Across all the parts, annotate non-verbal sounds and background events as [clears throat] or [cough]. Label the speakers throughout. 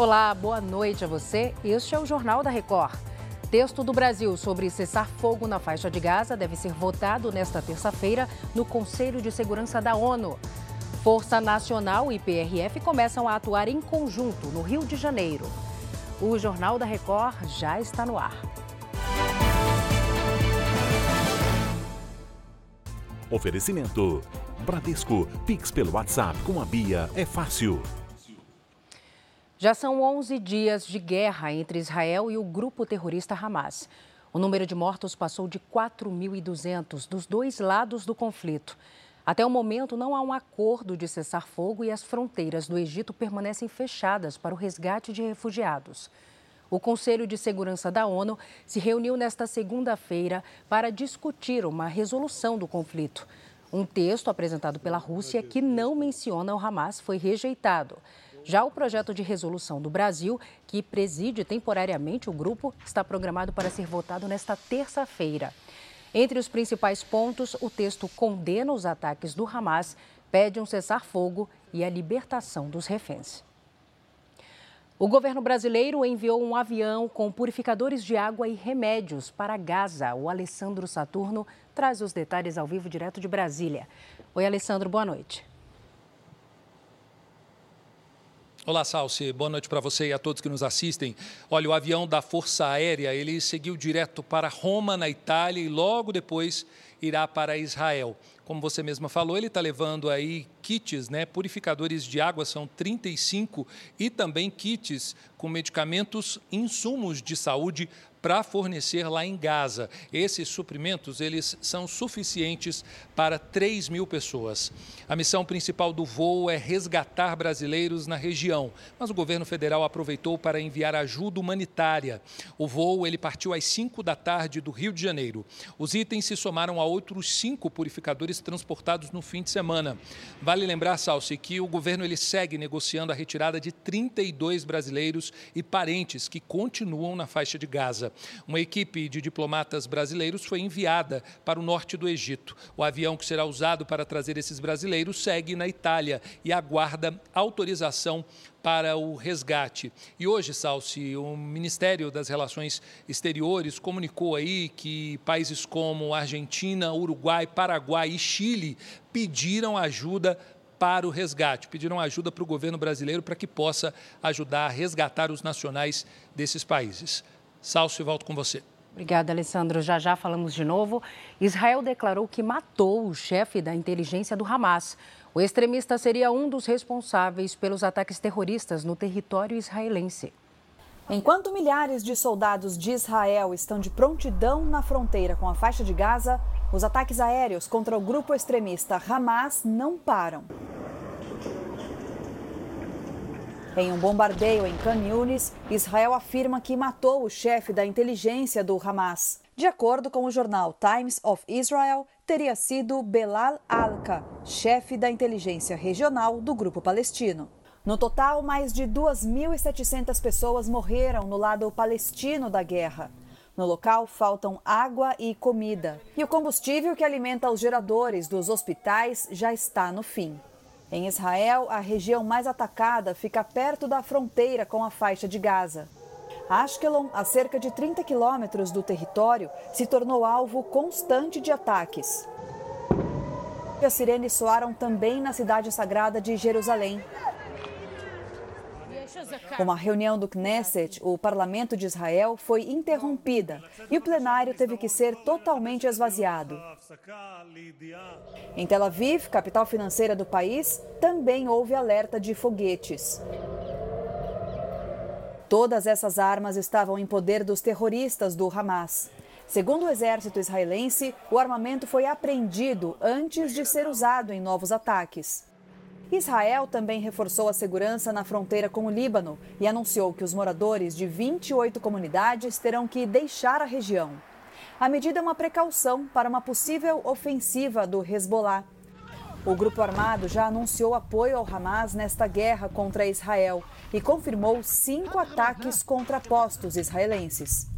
Speaker 1: Olá, boa noite a você. Este é o Jornal da Record. Texto do Brasil sobre cessar fogo na faixa de Gaza deve ser votado nesta terça-feira no Conselho de Segurança da ONU. Força Nacional e PRF começam a atuar em conjunto no Rio de Janeiro. O Jornal da Record já está no ar.
Speaker 2: Oferecimento: Bradesco, Pix pelo WhatsApp com a Bia é fácil.
Speaker 1: Já são 11 dias de guerra entre Israel e o grupo terrorista Hamas. O número de mortos passou de 4.200 dos dois lados do conflito. Até o momento, não há um acordo de cessar fogo e as fronteiras do Egito permanecem fechadas para o resgate de refugiados. O Conselho de Segurança da ONU se reuniu nesta segunda-feira para discutir uma resolução do conflito. Um texto apresentado pela Rússia que não menciona o Hamas foi rejeitado. Já o projeto de resolução do Brasil, que preside temporariamente o grupo, está programado para ser votado nesta terça-feira. Entre os principais pontos, o texto condena os ataques do Hamas, pede um cessar-fogo e a libertação dos reféns. O governo brasileiro enviou um avião com purificadores de água e remédios para Gaza. O Alessandro Saturno traz os detalhes ao vivo direto de Brasília. Oi, Alessandro, boa noite.
Speaker 3: Olá, Salsi. Boa noite para você e a todos que nos assistem. Olha, o avião da Força Aérea, ele seguiu direto para Roma, na Itália, e logo depois irá para Israel. Como você mesma falou, ele está levando aí kits, né, purificadores de água, são 35, e também kits com medicamentos, insumos de saúde para fornecer lá em Gaza. Esses suprimentos eles são suficientes para 3 mil pessoas. A missão principal do voo é resgatar brasileiros na região, mas o governo federal aproveitou para enviar ajuda humanitária. O voo ele partiu às 5 da tarde do Rio de Janeiro. Os itens se somaram a outros cinco purificadores transportados no fim de semana. Vale lembrar, Salsi, que o governo ele segue negociando a retirada de 32 brasileiros e parentes que continuam na faixa de Gaza. Uma equipe de diplomatas brasileiros foi enviada para o norte do Egito. O avião que será usado para trazer esses brasileiros segue na Itália e aguarda autorização para o resgate. E hoje, Salsi, o Ministério das Relações Exteriores comunicou aí que países como Argentina, Uruguai, Paraguai e Chile pediram ajuda para o resgate, pediram ajuda para o governo brasileiro para que possa ajudar a resgatar os nacionais desses países. Salso, volto com você.
Speaker 1: Obrigada, Alessandro. Já já falamos de novo. Israel declarou que matou o chefe da inteligência do Hamas. O extremista seria um dos responsáveis pelos ataques terroristas no território israelense.
Speaker 4: Enquanto milhares de soldados de Israel estão de prontidão na fronteira com a faixa de Gaza, os ataques aéreos contra o grupo extremista Hamas não param. Em um bombardeio em Khan Yunis, Israel afirma que matou o chefe da inteligência do Hamas. De acordo com o jornal Times of Israel, teria sido Belal Alka, chefe da inteligência regional do grupo palestino. No total, mais de 2.700 pessoas morreram no lado palestino da guerra. No local faltam água e comida, e o combustível que alimenta os geradores dos hospitais já está no fim. Em Israel, a região mais atacada fica perto da fronteira com a faixa de Gaza. Ashkelon, a cerca de 30 quilômetros do território, se tornou alvo constante de ataques. As sirenes soaram também na cidade sagrada de Jerusalém. Uma reunião do Knesset, o parlamento de Israel, foi interrompida e o plenário teve que ser totalmente esvaziado. Em Tel Aviv, capital financeira do país, também houve alerta de foguetes. Todas essas armas estavam em poder dos terroristas do Hamas. Segundo o exército israelense, o armamento foi apreendido antes de ser usado em novos ataques. Israel também reforçou a segurança na fronteira com o Líbano e anunciou que os moradores de 28 comunidades terão que deixar a região. A medida é uma precaução para uma possível ofensiva do Hezbollah. O grupo armado já anunciou apoio ao Hamas nesta guerra contra Israel e confirmou cinco ataques contra postos israelenses.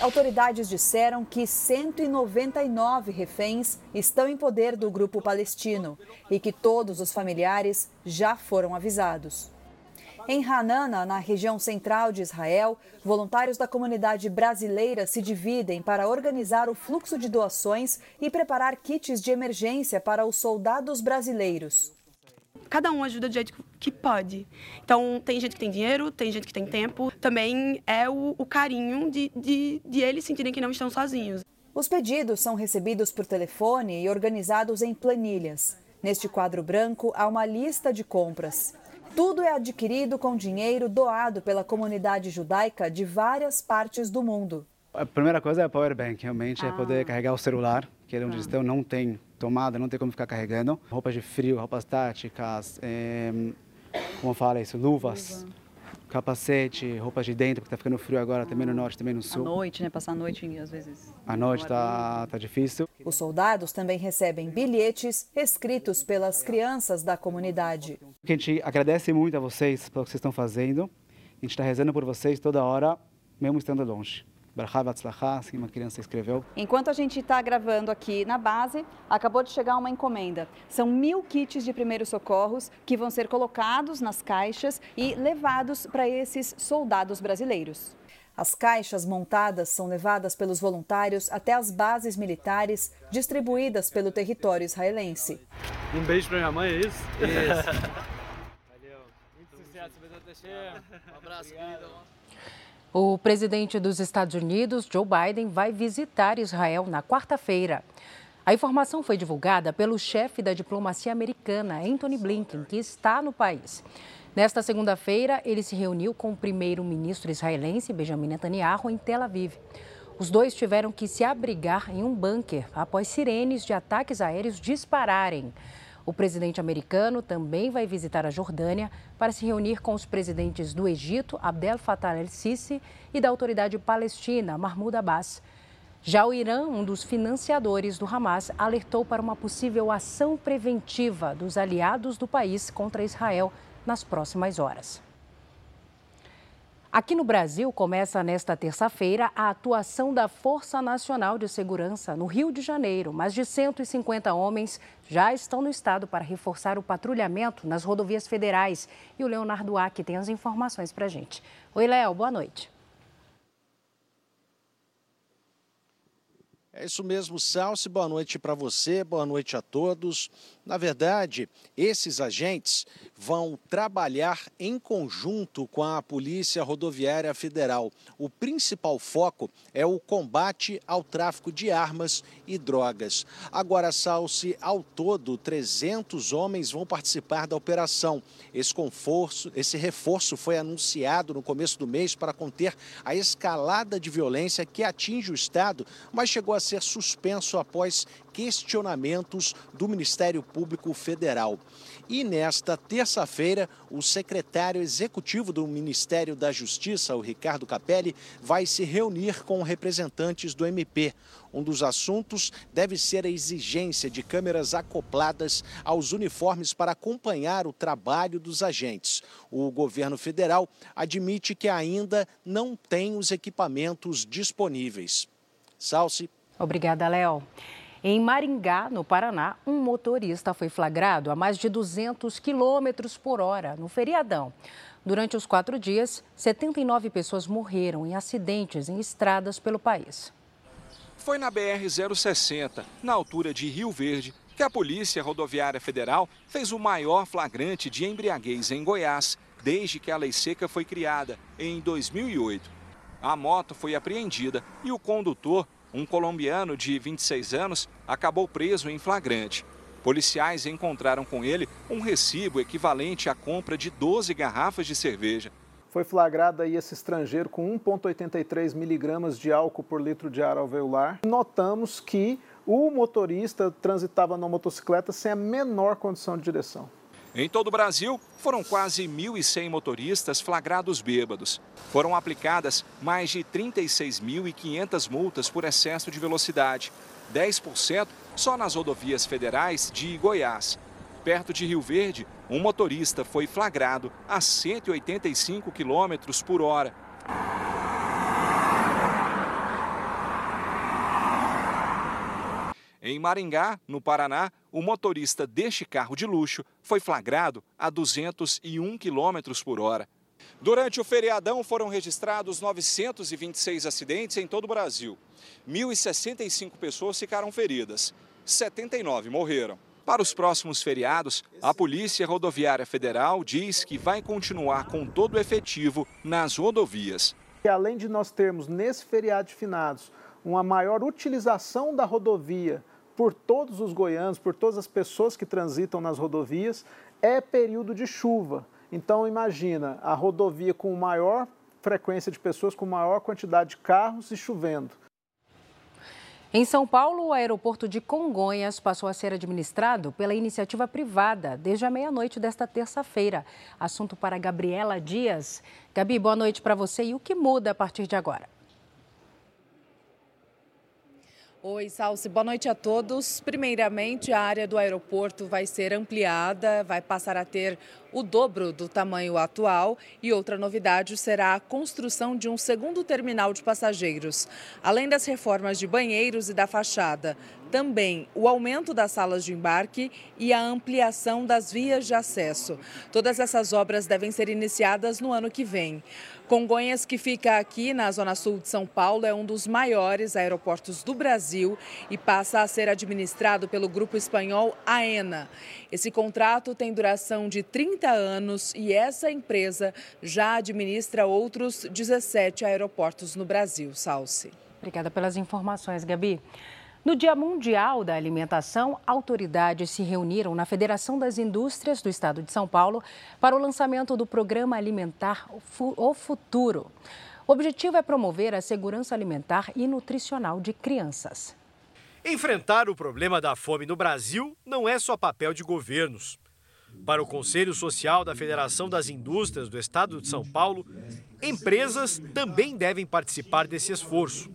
Speaker 4: Autoridades disseram que 199 reféns estão em poder do grupo palestino e que todos os familiares já foram avisados. Em Hanana, na região central de Israel, voluntários da comunidade brasileira se dividem para organizar o fluxo de doações e preparar kits de emergência para os soldados brasileiros.
Speaker 5: Cada um ajuda do jeito que pode. Então, tem gente que tem dinheiro, tem gente que tem tempo. Também é o, o carinho de, de, de eles sentirem que não estão sozinhos.
Speaker 4: Os pedidos são recebidos por telefone e organizados em planilhas. Neste quadro branco há uma lista de compras. Tudo é adquirido com dinheiro doado pela comunidade judaica de várias partes do mundo.
Speaker 6: A primeira coisa é a power bank, realmente, ah. é poder carregar o celular, que é onde ah. estão não tem tomada, não tem como ficar carregando. Roupas de frio, roupas táticas, é, como fala isso, luvas. Luva capacete, roupas de dentro, porque está ficando frio agora, também no norte, também no sul.
Speaker 7: À noite, né? Passar a noite às vezes.
Speaker 6: À noite está tá difícil.
Speaker 4: Os soldados também recebem bilhetes escritos pelas crianças da comunidade.
Speaker 6: A gente agradece muito a vocês pelo que vocês estão fazendo. A gente está rezando por vocês toda hora, mesmo estando longe assim uma criança escreveu.
Speaker 4: Enquanto a gente está gravando aqui na base, acabou de chegar uma encomenda. São mil kits de primeiros socorros que vão ser colocados nas caixas e levados para esses soldados brasileiros. As caixas montadas são levadas pelos voluntários até as bases militares distribuídas pelo território israelense.
Speaker 8: Um beijo para minha mãe, é isso?
Speaker 9: Isso. [laughs] Valeu. Muito sucesso, Um abraço, querido.
Speaker 1: O presidente dos Estados Unidos, Joe Biden, vai visitar Israel na quarta-feira. A informação foi divulgada pelo chefe da diplomacia americana, Anthony Blinken, que está no país. Nesta segunda-feira, ele se reuniu com o primeiro-ministro israelense, Benjamin Netanyahu, em Tel Aviv. Os dois tiveram que se abrigar em um bunker após sirenes de ataques aéreos dispararem. O presidente americano também vai visitar a Jordânia para se reunir com os presidentes do Egito, Abdel Fattah el-Sisi, e da autoridade palestina, Mahmoud Abbas. Já o Irã, um dos financiadores do Hamas, alertou para uma possível ação preventiva dos aliados do país contra Israel nas próximas horas. Aqui no Brasil, começa nesta terça-feira a atuação da Força Nacional de Segurança no Rio de Janeiro. Mais de 150 homens já estão no estado para reforçar o patrulhamento nas rodovias federais. E o Leonardo Aque tem as informações para a gente. Oi, Léo, boa noite.
Speaker 10: É isso mesmo, Salsi. Boa noite para você, boa noite a todos. Na verdade, esses agentes vão trabalhar em conjunto com a Polícia Rodoviária Federal. O principal foco é o combate ao tráfico de armas e drogas. Agora, Salsi, ao todo, 300 homens vão participar da operação. Esse, conforto, esse reforço foi anunciado no começo do mês para conter a escalada de violência que atinge o Estado, mas chegou a ser suspenso após questionamentos do Ministério Público Federal. E nesta terça-feira, o secretário executivo do Ministério da Justiça, o Ricardo Capelli, vai se reunir com representantes do MP. Um dos assuntos deve ser a exigência de câmeras acopladas aos uniformes para acompanhar o trabalho dos agentes. O governo federal admite que ainda não tem os equipamentos disponíveis. Salce.
Speaker 1: Obrigada, Léo. Em Maringá, no Paraná, um motorista foi flagrado a mais de 200 quilômetros por hora no feriadão. Durante os quatro dias, 79 pessoas morreram em acidentes em estradas pelo país.
Speaker 11: Foi na BR-060, na altura de Rio Verde, que a Polícia Rodoviária Federal fez o maior flagrante de embriaguez em Goiás desde que a lei seca foi criada, em 2008. A moto foi apreendida e o condutor um colombiano de 26 anos acabou preso em flagrante. Policiais encontraram com ele um recibo equivalente à compra de 12 garrafas de cerveja.
Speaker 12: Foi flagrado aí esse estrangeiro com 1,83 miligramas de álcool por litro de ar alveolar. Notamos que o motorista transitava na motocicleta sem a menor condição de direção.
Speaker 11: Em todo o Brasil, foram quase 1.100 motoristas flagrados bêbados. Foram aplicadas mais de 36.500 multas por excesso de velocidade, 10% só nas rodovias federais de Goiás. Perto de Rio Verde, um motorista foi flagrado a 185 km por hora. Em Maringá, no Paraná, o motorista deste carro de luxo foi flagrado a 201 km por hora. Durante o feriadão foram registrados 926 acidentes em todo o Brasil. 1.065 pessoas ficaram feridas, 79 morreram. Para os próximos feriados, a Polícia Rodoviária Federal diz que vai continuar com todo o efetivo nas rodovias.
Speaker 12: E além de nós termos nesse feriado de finados uma maior utilização da rodovia por todos os goianos, por todas as pessoas que transitam nas rodovias, é período de chuva. Então imagina a rodovia com maior frequência de pessoas, com maior quantidade de carros e chovendo.
Speaker 1: Em São Paulo, o aeroporto de Congonhas passou a ser administrado pela iniciativa privada desde a meia-noite desta terça-feira. Assunto para Gabriela Dias. Gabi, boa noite para você. E o que muda a partir de agora?
Speaker 8: Oi, Salsi. Boa noite a todos. Primeiramente, a área do aeroporto vai ser ampliada, vai passar a ter o dobro do tamanho atual e outra novidade será a construção de um segundo terminal de passageiros. Além das reformas de banheiros e da fachada, também o aumento das salas de embarque e a ampliação das vias de acesso. Todas essas obras devem ser iniciadas no ano que vem. Congonhas, que fica aqui na zona sul de São Paulo, é um dos maiores aeroportos do Brasil e passa a ser administrado pelo grupo espanhol AENA. Esse contrato tem duração de 30 anos e essa empresa já administra outros 17 aeroportos no Brasil. Salce.
Speaker 1: Obrigada pelas informações, Gabi. No Dia Mundial da Alimentação, autoridades se reuniram na Federação das Indústrias do Estado de São Paulo para o lançamento do Programa Alimentar O Futuro. O objetivo é promover a segurança alimentar e nutricional de crianças.
Speaker 13: Enfrentar o problema da fome no Brasil não é só papel de governos. Para o Conselho Social da Federação das Indústrias do Estado de São Paulo, empresas também devem participar desse esforço.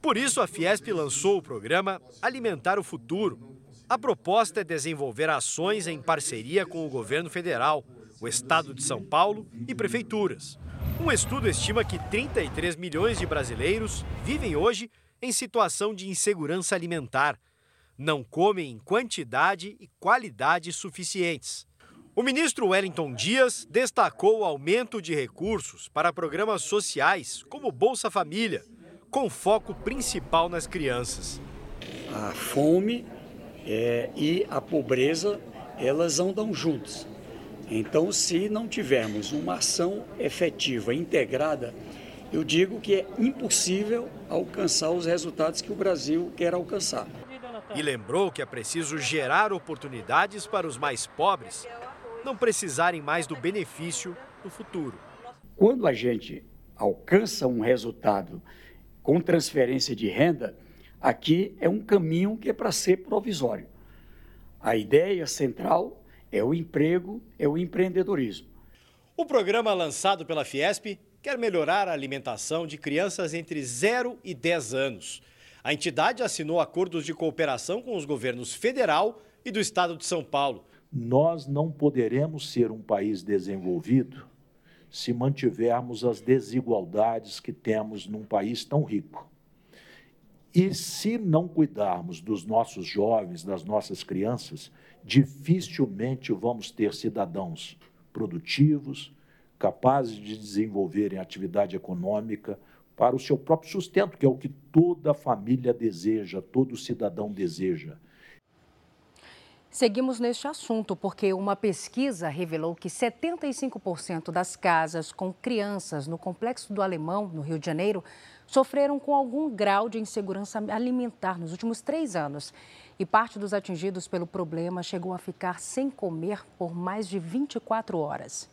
Speaker 13: Por isso, a Fiesp lançou o programa Alimentar o Futuro. A proposta é desenvolver ações em parceria com o governo federal, o estado de São Paulo e prefeituras. Um estudo estima que 33 milhões de brasileiros vivem hoje em situação de insegurança alimentar. Não comem em quantidade e qualidade suficientes. O ministro Wellington Dias destacou o aumento de recursos para programas sociais, como Bolsa Família com foco principal nas crianças.
Speaker 14: A fome é, e a pobreza, elas andam juntas. Então, se não tivermos uma ação efetiva, integrada, eu digo que é impossível alcançar os resultados que o Brasil quer alcançar.
Speaker 13: E lembrou que é preciso gerar oportunidades para os mais pobres não precisarem mais do benefício no futuro.
Speaker 14: Quando a gente alcança um resultado com transferência de renda, aqui é um caminho que é para ser provisório. A ideia central é o emprego, é o empreendedorismo.
Speaker 13: O programa lançado pela Fiesp quer melhorar a alimentação de crianças entre 0 e 10 anos. A entidade assinou acordos de cooperação com os governos federal e do estado de São Paulo.
Speaker 15: Nós não poderemos ser um país desenvolvido se mantivermos as desigualdades que temos num país tão rico. E se não cuidarmos dos nossos jovens, das nossas crianças, dificilmente vamos ter cidadãos produtivos, capazes de desenvolverem atividade econômica para o seu próprio sustento, que é o que toda família deseja, todo cidadão deseja.
Speaker 1: Seguimos neste assunto porque uma pesquisa revelou que 75% das casas com crianças no Complexo do Alemão, no Rio de Janeiro, sofreram com algum grau de insegurança alimentar nos últimos três anos. E parte dos atingidos pelo problema chegou a ficar sem comer por mais de 24 horas.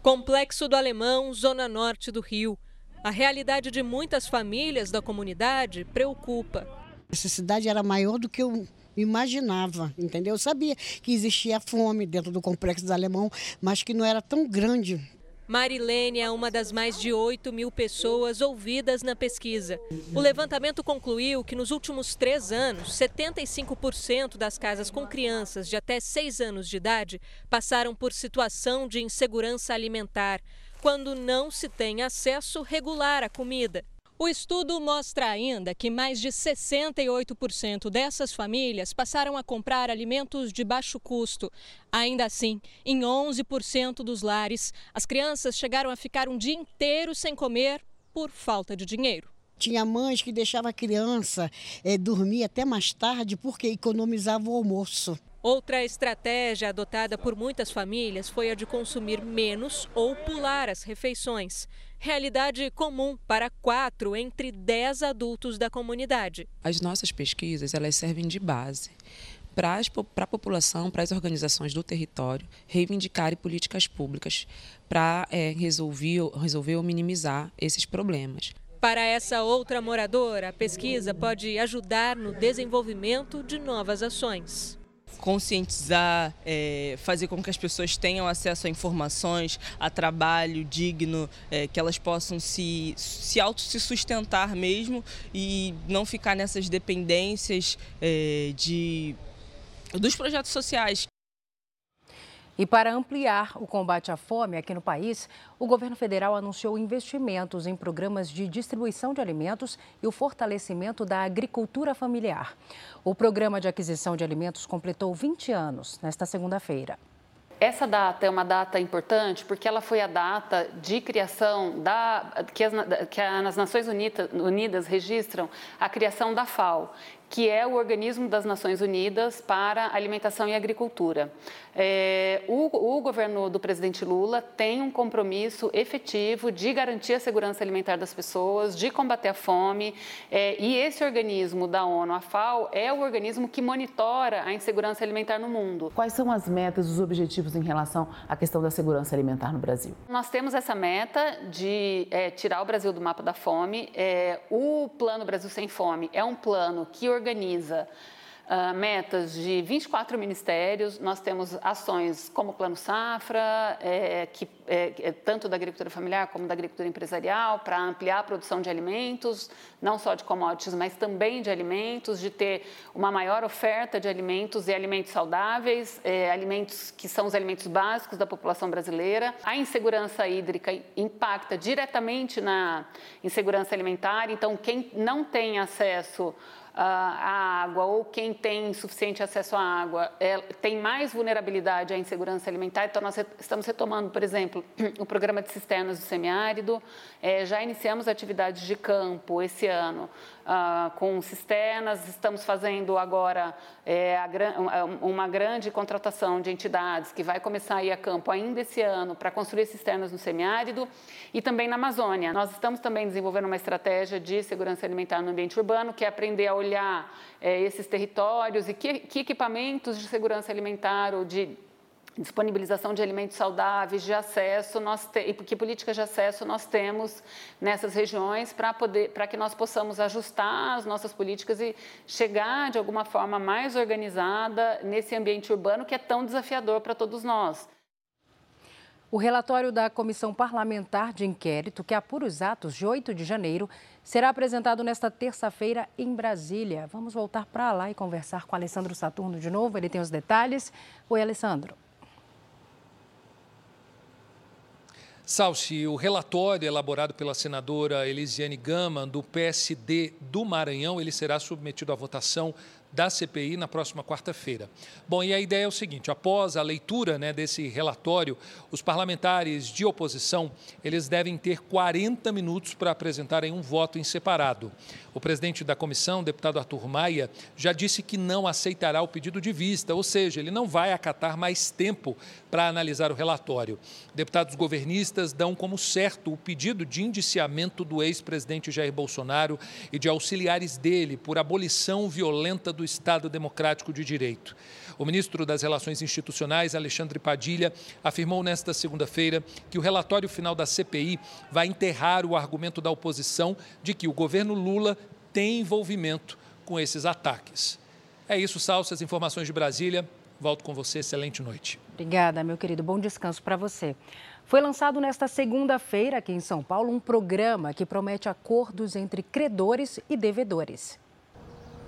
Speaker 16: Complexo do Alemão, zona norte do Rio. A realidade de muitas famílias da comunidade preocupa.
Speaker 17: A necessidade era maior do que o imaginava, entendeu? Eu sabia que existia fome dentro do complexo do Alemão, mas que não era tão grande.
Speaker 16: Marilene é uma das mais de 8 mil pessoas ouvidas na pesquisa. O levantamento concluiu que nos últimos três anos, 75% das casas com crianças de até 6 anos de idade passaram por situação de insegurança alimentar, quando não se tem acesso regular à comida. O estudo mostra ainda que mais de 68% dessas famílias passaram a comprar alimentos de baixo custo. Ainda assim, em 11% dos lares, as crianças chegaram a ficar um dia inteiro sem comer por falta de dinheiro.
Speaker 17: Tinha mães que deixavam a criança é, dormir até mais tarde porque economizava o almoço.
Speaker 16: Outra estratégia adotada por muitas famílias foi a de consumir menos ou pular as refeições. Realidade comum para quatro entre dez adultos da comunidade.
Speaker 18: As nossas pesquisas elas servem de base para a população, para as organizações do território reivindicarem políticas públicas para é, resolver, resolver ou minimizar esses problemas.
Speaker 16: Para essa outra moradora, a pesquisa pode ajudar no desenvolvimento de novas ações
Speaker 19: conscientizar, é, fazer com que as pessoas tenham acesso a informações, a trabalho digno, é, que elas possam se, se auto se sustentar mesmo e não ficar nessas dependências é, de, dos projetos sociais.
Speaker 1: E para ampliar o combate à fome aqui no país, o governo federal anunciou investimentos em programas de distribuição de alimentos e o fortalecimento da agricultura familiar. O programa de aquisição de alimentos completou 20 anos nesta segunda-feira.
Speaker 20: Essa data é uma data importante porque ela foi a data de criação da que as, que as Nações Unidas, Unidas registram a criação da FAO, que é o organismo das Nações Unidas para Alimentação e Agricultura. É, o, o, governo do presidente Lula tem um compromisso efetivo de garantir a segurança alimentar das pessoas, de combater a fome, é, e esse organismo da ONU, a FAO, é o organismo que monitora a insegurança alimentar no mundo.
Speaker 21: Quais são as metas, os objetivos em relação à questão da segurança alimentar no Brasil?
Speaker 20: Nós temos essa meta de é, tirar o Brasil do mapa da fome. É, o Plano Brasil Sem Fome é um plano que organiza uh, metas de 24 ministérios. Nós temos ações como o Plano Safra, é, que é, é, tanto da agricultura familiar como da agricultura empresarial, para ampliar a produção de alimentos, não só de commodities, mas também de alimentos, de ter uma maior oferta de alimentos e alimentos saudáveis, é, alimentos que são os alimentos básicos da população brasileira. A insegurança hídrica impacta diretamente na insegurança alimentar, então quem não tem acesso a água ou quem tem suficiente acesso à água é, tem mais vulnerabilidade à insegurança alimentar. Então, nós estamos retomando, por exemplo, [clears throat] o programa de cisternas do semiárido. É, já iniciamos atividades de campo esse ano uh, com cisternas. Estamos fazendo agora é, a, uma grande contratação de entidades que vai começar a ir a campo ainda esse ano para construir cisternas no semiárido e também na Amazônia. Nós estamos também desenvolvendo uma estratégia de segurança alimentar no ambiente urbano, que é aprender a olhar é, esses territórios e que, que equipamentos de segurança alimentar ou de disponibilização de alimentos saudáveis, de acesso, nós te, e que políticas de acesso nós temos nessas regiões para poder, para que nós possamos ajustar as nossas políticas e chegar de alguma forma mais organizada nesse ambiente urbano que é tão desafiador para todos nós.
Speaker 1: O relatório da Comissão Parlamentar de Inquérito, que apura os atos de 8 de janeiro, será apresentado nesta terça-feira em Brasília. Vamos voltar para lá e conversar com Alessandro Saturno de novo. Ele tem os detalhes. Oi, Alessandro.
Speaker 3: Salsi, o relatório elaborado pela senadora Elisiane Gama, do PSD do Maranhão, ele será submetido à votação da CPI na próxima quarta-feira. Bom, e a ideia é o seguinte: após a leitura né, desse relatório, os parlamentares de oposição eles devem ter 40 minutos para apresentarem um voto em separado. O presidente da comissão, deputado Arthur Maia, já disse que não aceitará o pedido de vista, ou seja, ele não vai acatar mais tempo para analisar o relatório. Deputados governistas dão como certo o pedido de indiciamento do ex-presidente Jair Bolsonaro e de auxiliares dele por abolição violenta do Estado Democrático de Direito. O ministro das Relações Institucionais, Alexandre Padilha, afirmou nesta segunda-feira que o relatório final da CPI vai enterrar o argumento da oposição de que o governo Lula tem envolvimento com esses ataques. É isso, Salsa, as informações de Brasília. Volto com você. Excelente noite.
Speaker 1: Obrigada, meu querido. Bom descanso para você. Foi lançado nesta segunda-feira aqui em São Paulo um programa que promete acordos entre credores e devedores.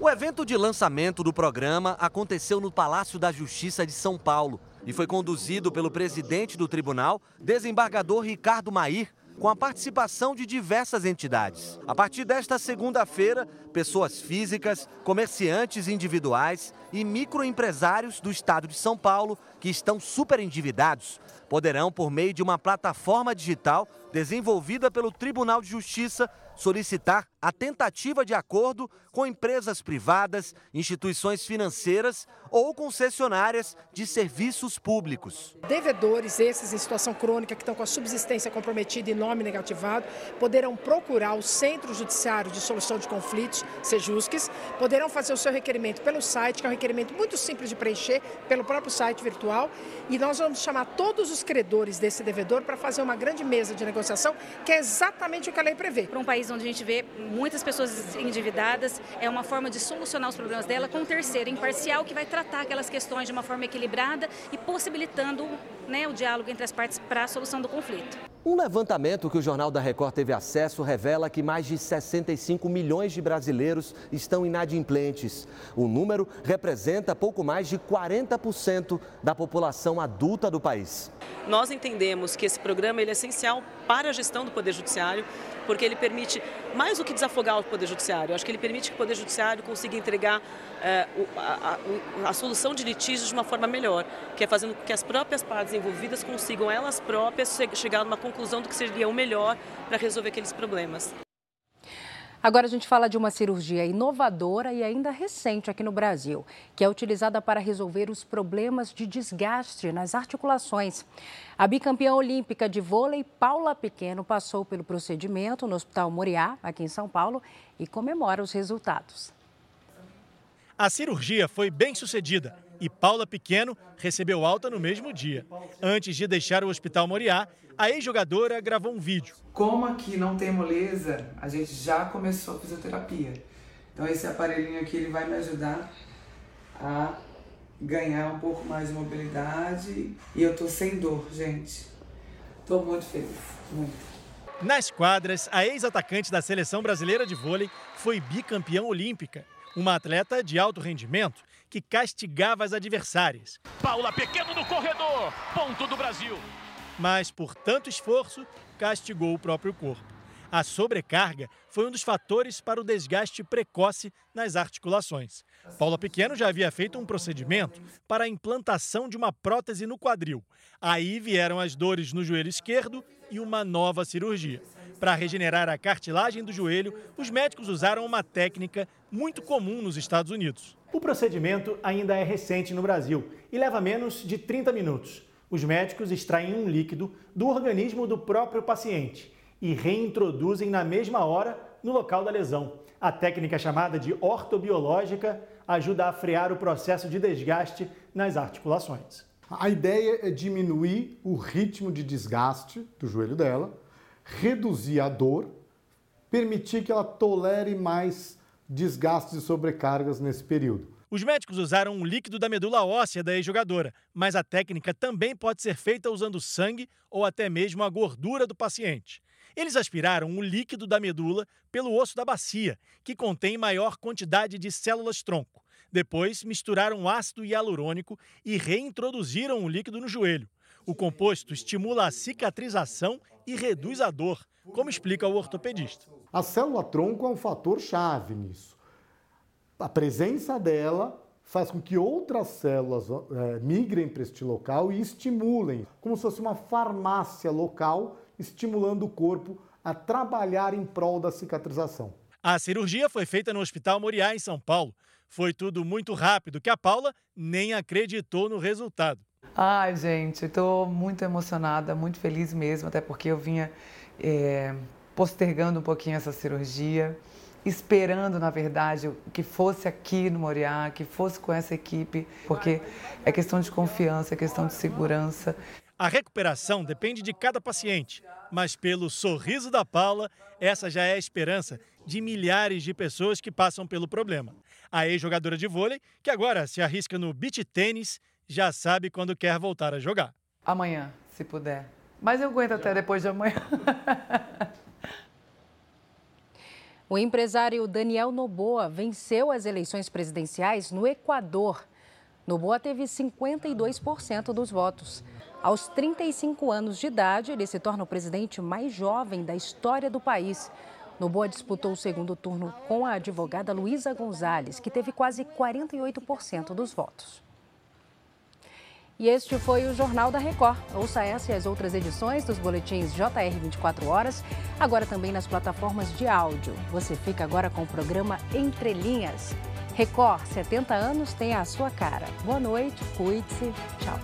Speaker 22: O evento de lançamento do programa aconteceu no Palácio da Justiça de São Paulo e foi conduzido pelo presidente do tribunal, desembargador Ricardo Mair, com a participação de diversas entidades. A partir desta segunda-feira, pessoas físicas, comerciantes individuais e microempresários do estado de São Paulo que estão super endividados poderão, por meio de uma plataforma digital desenvolvida pelo Tribunal de Justiça, solicitar a tentativa de acordo com empresas privadas, instituições financeiras ou concessionárias de serviços públicos.
Speaker 23: Devedores, esses em situação crônica que estão com a subsistência comprometida e nome negativado, poderão procurar o Centro Judiciário de Solução de Conflitos, Sejusques, poderão fazer o seu requerimento pelo site, que é um requerimento muito simples de preencher pelo próprio site virtual, e nós vamos chamar todos os credores desse devedor para fazer uma grande mesa de negociação, que é exatamente o que a lei prevê.
Speaker 24: Para um país onde a gente vê muitas pessoas endividadas, é uma forma de solucionar os problemas dela com um terceiro imparcial que vai tratar aquelas questões de uma forma equilibrada e possibilitando né, o diálogo entre as partes para a solução do conflito.
Speaker 22: Um levantamento que o Jornal da Record teve acesso revela que mais de 65 milhões de brasileiros estão inadimplentes. O número representa pouco mais de 40% da população adulta do país.
Speaker 25: Nós entendemos que esse programa ele é essencial para a gestão do Poder Judiciário, porque ele permite, mais do que desafogar o Poder Judiciário, acho que ele permite que o Poder Judiciário consiga entregar é, a, a, a, solução de litígios de uma forma melhor, que é fazendo com que as próprias partes envolvidas consigam elas próprias chegar a uma conclusão do que seria o melhor para resolver aqueles problemas.
Speaker 1: Agora a gente fala de uma cirurgia inovadora e ainda recente aqui no Brasil, que é utilizada para resolver os problemas de desgaste nas articulações. A bicampeã olímpica de vôlei, Paula Pequeno, passou pelo procedimento no Hospital Moriá, aqui em São Paulo, e comemora os resultados.
Speaker 26: A cirurgia foi bem sucedida e Paula Pequeno recebeu alta no mesmo dia. Antes de deixar o Hospital Moriá, a ex-jogadora gravou um vídeo.
Speaker 27: Como aqui não tem moleza, a gente já começou a fisioterapia. Então esse aparelhinho aqui ele vai me ajudar a ganhar um pouco mais de mobilidade e eu tô sem dor, gente. Tô muito feliz, muito.
Speaker 26: Nas quadras, a ex-atacante da seleção brasileira de vôlei foi bicampeã olímpica, uma atleta de alto rendimento que castigava as adversárias.
Speaker 28: Paula Pequeno no corredor, ponto do Brasil
Speaker 26: mas por tanto esforço, castigou o próprio corpo. A sobrecarga foi um dos fatores para o desgaste precoce nas articulações. Paula Pequeno já havia feito um procedimento para a implantação de uma prótese no quadril. Aí vieram as dores no joelho esquerdo e uma nova cirurgia. Para regenerar a cartilagem do joelho, os médicos usaram uma técnica muito comum nos Estados Unidos. O procedimento ainda é recente no Brasil e leva menos de 30 minutos os médicos extraem um líquido do organismo do próprio paciente e reintroduzem na mesma hora no local da lesão. A técnica chamada de ortobiológica ajuda a frear o processo de desgaste nas articulações.
Speaker 29: A ideia é diminuir o ritmo de desgaste do joelho dela, reduzir a dor, permitir que ela tolere mais desgastes e sobrecargas nesse período.
Speaker 26: Os médicos usaram um líquido da medula óssea da ex-jogadora, mas a técnica também pode ser feita usando sangue ou até mesmo a gordura do paciente. Eles aspiraram o líquido da medula pelo osso da bacia, que contém maior quantidade de células-tronco. Depois, misturaram ácido hialurônico e reintroduziram o líquido no joelho. O composto estimula a cicatrização e reduz a dor, como explica o ortopedista.
Speaker 29: A célula-tronco é um fator chave nisso a presença dela faz com que outras células é, migrem para este local e estimulem, como se fosse uma farmácia local, estimulando o corpo a trabalhar em prol da cicatrização.
Speaker 26: A cirurgia foi feita no Hospital Moriá, em São Paulo. Foi tudo muito rápido, que a Paula nem acreditou no resultado.
Speaker 27: Ai, gente, estou muito emocionada, muito feliz mesmo, até porque eu vinha é, postergando um pouquinho essa cirurgia esperando, na verdade, que fosse aqui no Moriá, que fosse com essa equipe, porque é questão de confiança, é questão de segurança.
Speaker 26: A recuperação depende de cada paciente, mas pelo sorriso da Paula, essa já é a esperança de milhares de pessoas que passam pelo problema. A ex-jogadora de vôlei, que agora se arrisca no beach tênis, já sabe quando quer voltar a jogar.
Speaker 27: Amanhã, se puder. Mas eu aguento até depois de amanhã. [laughs]
Speaker 1: O empresário Daniel Noboa venceu as eleições presidenciais no Equador. Noboa teve 52% dos votos. Aos 35 anos de idade, ele se torna o presidente mais jovem da história do país. Noboa disputou o segundo turno com a advogada Luísa Gonzalez, que teve quase 48% dos votos. E este foi o Jornal da Record. Ouça essa e as outras edições dos boletins JR 24 horas, agora também nas plataformas de áudio. Você fica agora com o programa Entre Linhas. Record, 70 anos tem a sua cara. Boa noite, cuide-se, tchau.